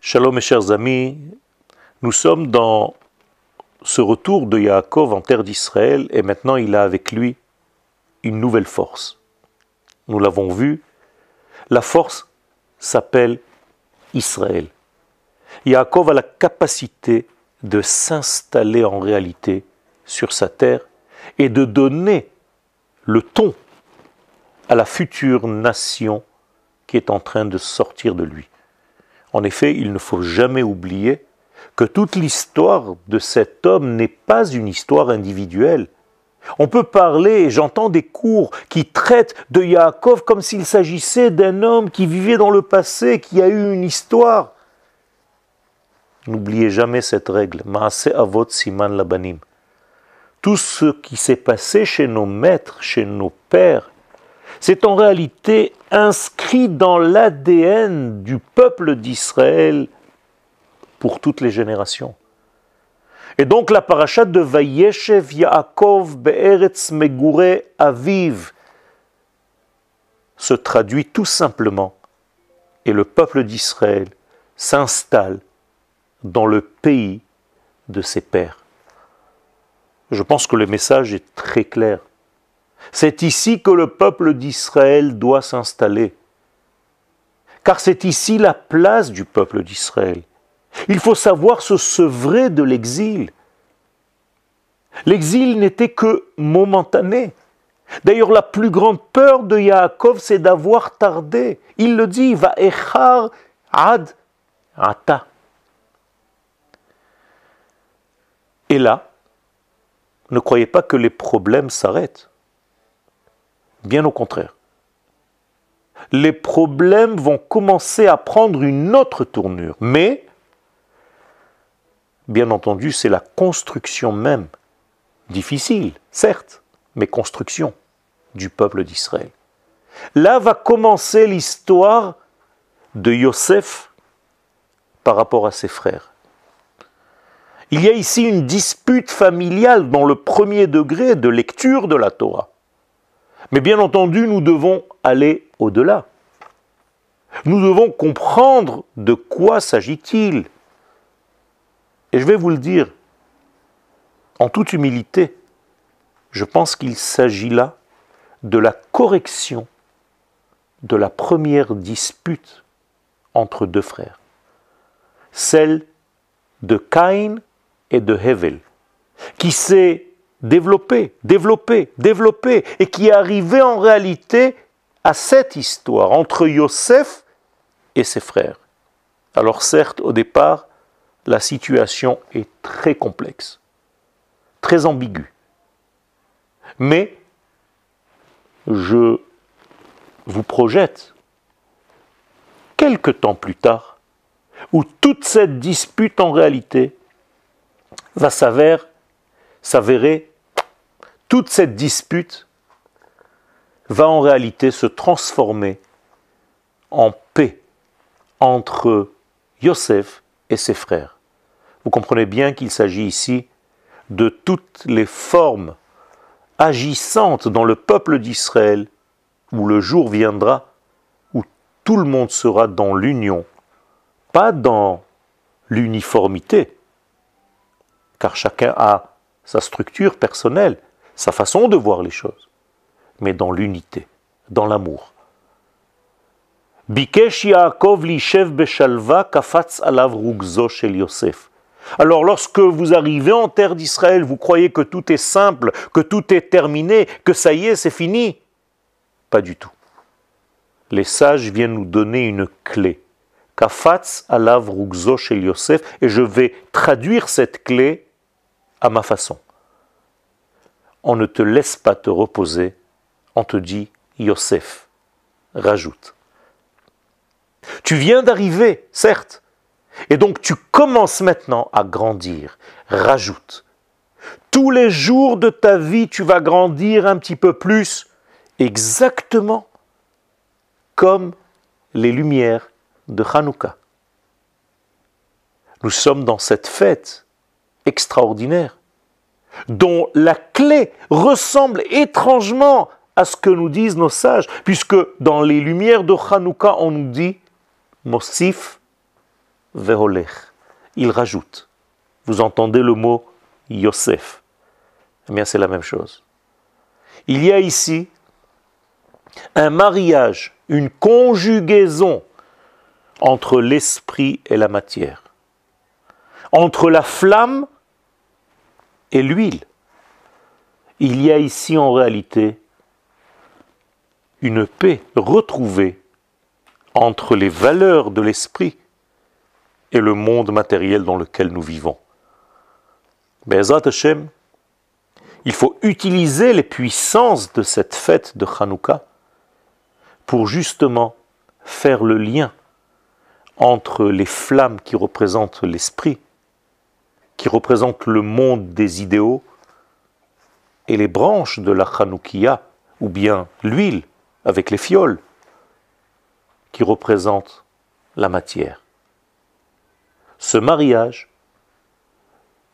Shalom mes chers amis, nous sommes dans ce retour de Yaakov en terre d'Israël et maintenant il a avec lui une nouvelle force. Nous l'avons vu, la force s'appelle Israël. Yaakov a la capacité de s'installer en réalité sur sa terre et de donner le ton à la future nation qui est en train de sortir de lui. En effet, il ne faut jamais oublier que toute l'histoire de cet homme n'est pas une histoire individuelle. On peut parler, j'entends des cours qui traitent de Yaakov comme s'il s'agissait d'un homme qui vivait dans le passé, qui a eu une histoire. N'oubliez jamais cette règle. Maase avot siman labanim. Tout ce qui s'est passé chez nos maîtres, chez nos pères, c'est en réalité inscrit dans l'ADN du peuple d'Israël pour toutes les générations. Et donc la parachat de Vayeshev Yaakov Be'eretz Megure Aviv se traduit tout simplement et le peuple d'Israël s'installe dans le pays de ses pères. Je pense que le message est très clair. C'est ici que le peuple d'Israël doit s'installer. Car c'est ici la place du peuple d'Israël. Il faut savoir se sevrer de l'exil. L'exil n'était que momentané. D'ailleurs, la plus grande peur de Yaakov, c'est d'avoir tardé. Il le dit, va echar ad ata. Et là, ne croyez pas que les problèmes s'arrêtent. Bien au contraire. Les problèmes vont commencer à prendre une autre tournure. Mais, bien entendu, c'est la construction même, difficile, certes, mais construction du peuple d'Israël. Là va commencer l'histoire de Yosef par rapport à ses frères. Il y a ici une dispute familiale dans le premier degré de lecture de la Torah. Mais bien entendu, nous devons aller au-delà. Nous devons comprendre de quoi s'agit-il. Et je vais vous le dire, en toute humilité, je pense qu'il s'agit là de la correction de la première dispute entre deux frères, celle de Caïn et de Hevel, qui s'est développé, développé, développé, et qui est arrivé en réalité à cette histoire entre Yosef et ses frères. Alors certes, au départ, la situation est très complexe, très ambiguë. Mais je vous projette quelque temps plus tard, où toute cette dispute en réalité va s'avérer, toute cette dispute va en réalité se transformer en paix entre Yosef et ses frères. Vous comprenez bien qu'il s'agit ici de toutes les formes agissantes dans le peuple d'Israël où le jour viendra où tout le monde sera dans l'union, pas dans l'uniformité, car chacun a sa structure personnelle, sa façon de voir les choses, mais dans l'unité, dans l'amour. Bikesh Yaakov beshalva kafatz shel Yosef. Alors lorsque vous arrivez en terre d'Israël, vous croyez que tout est simple, que tout est terminé, que ça y est, c'est fini? Pas du tout. Les sages viennent nous donner une clé. Kafatz alav shel Yosef, et je vais traduire cette clé à ma façon. On ne te laisse pas te reposer, on te dit Yosef, rajoute. Tu viens d'arriver, certes, et donc tu commences maintenant à grandir, rajoute. Tous les jours de ta vie, tu vas grandir un petit peu plus, exactement comme les lumières de Hanouka. Nous sommes dans cette fête extraordinaire, dont la clé ressemble étrangement à ce que nous disent nos sages, puisque dans les lumières de Hanouka, on nous dit Mosif veholech. Il rajoute. Vous entendez le mot Yosef. Eh bien, c'est la même chose. Il y a ici un mariage, une conjugaison entre l'esprit et la matière, entre la flamme et l'huile. Il y a ici en réalité une paix retrouvée entre les valeurs de l'esprit et le monde matériel dans lequel nous vivons. Bezrat Hashem, il faut utiliser les puissances de cette fête de Hanouka pour justement faire le lien entre les flammes qui représentent l'esprit, qui représentent le monde des idéaux, et les branches de la Hanoukia, ou bien l'huile avec les fioles, qui représentent la matière. Ce mariage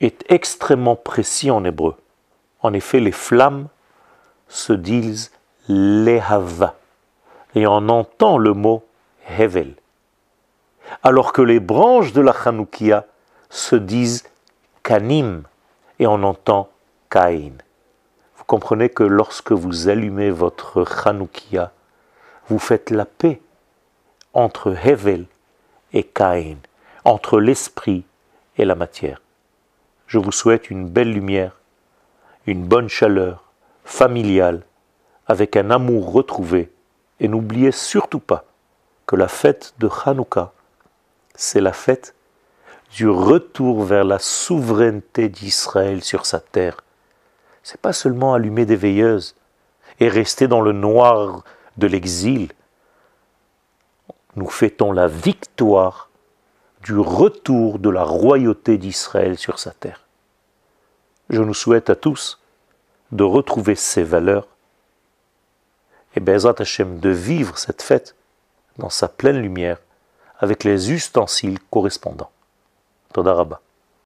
est extrêmement précis en hébreu. En effet, les flammes se disent lehava, et on entend le mot hevel. Alors que les branches de la Hanoukia se disent kanim, et on entend kain. Vous comprenez que lorsque vous allumez votre Hanoukia, vous faites la paix entre Hevel et Kain, entre l'esprit et la matière. Je vous souhaite une belle lumière, une bonne chaleur, familiale, avec un amour retrouvé, et n'oubliez surtout pas que la fête de Hanouka, c'est la fête du retour vers la souveraineté d'Israël sur sa terre c'est pas seulement allumer des veilleuses et rester dans le noir de l'exil. Nous fêtons la victoire du retour de la royauté d'Israël sur sa terre. Je nous souhaite à tous de retrouver ces valeurs et Bezrat Hashem de vivre cette fête dans sa pleine lumière avec les ustensiles correspondants. תודה רבה.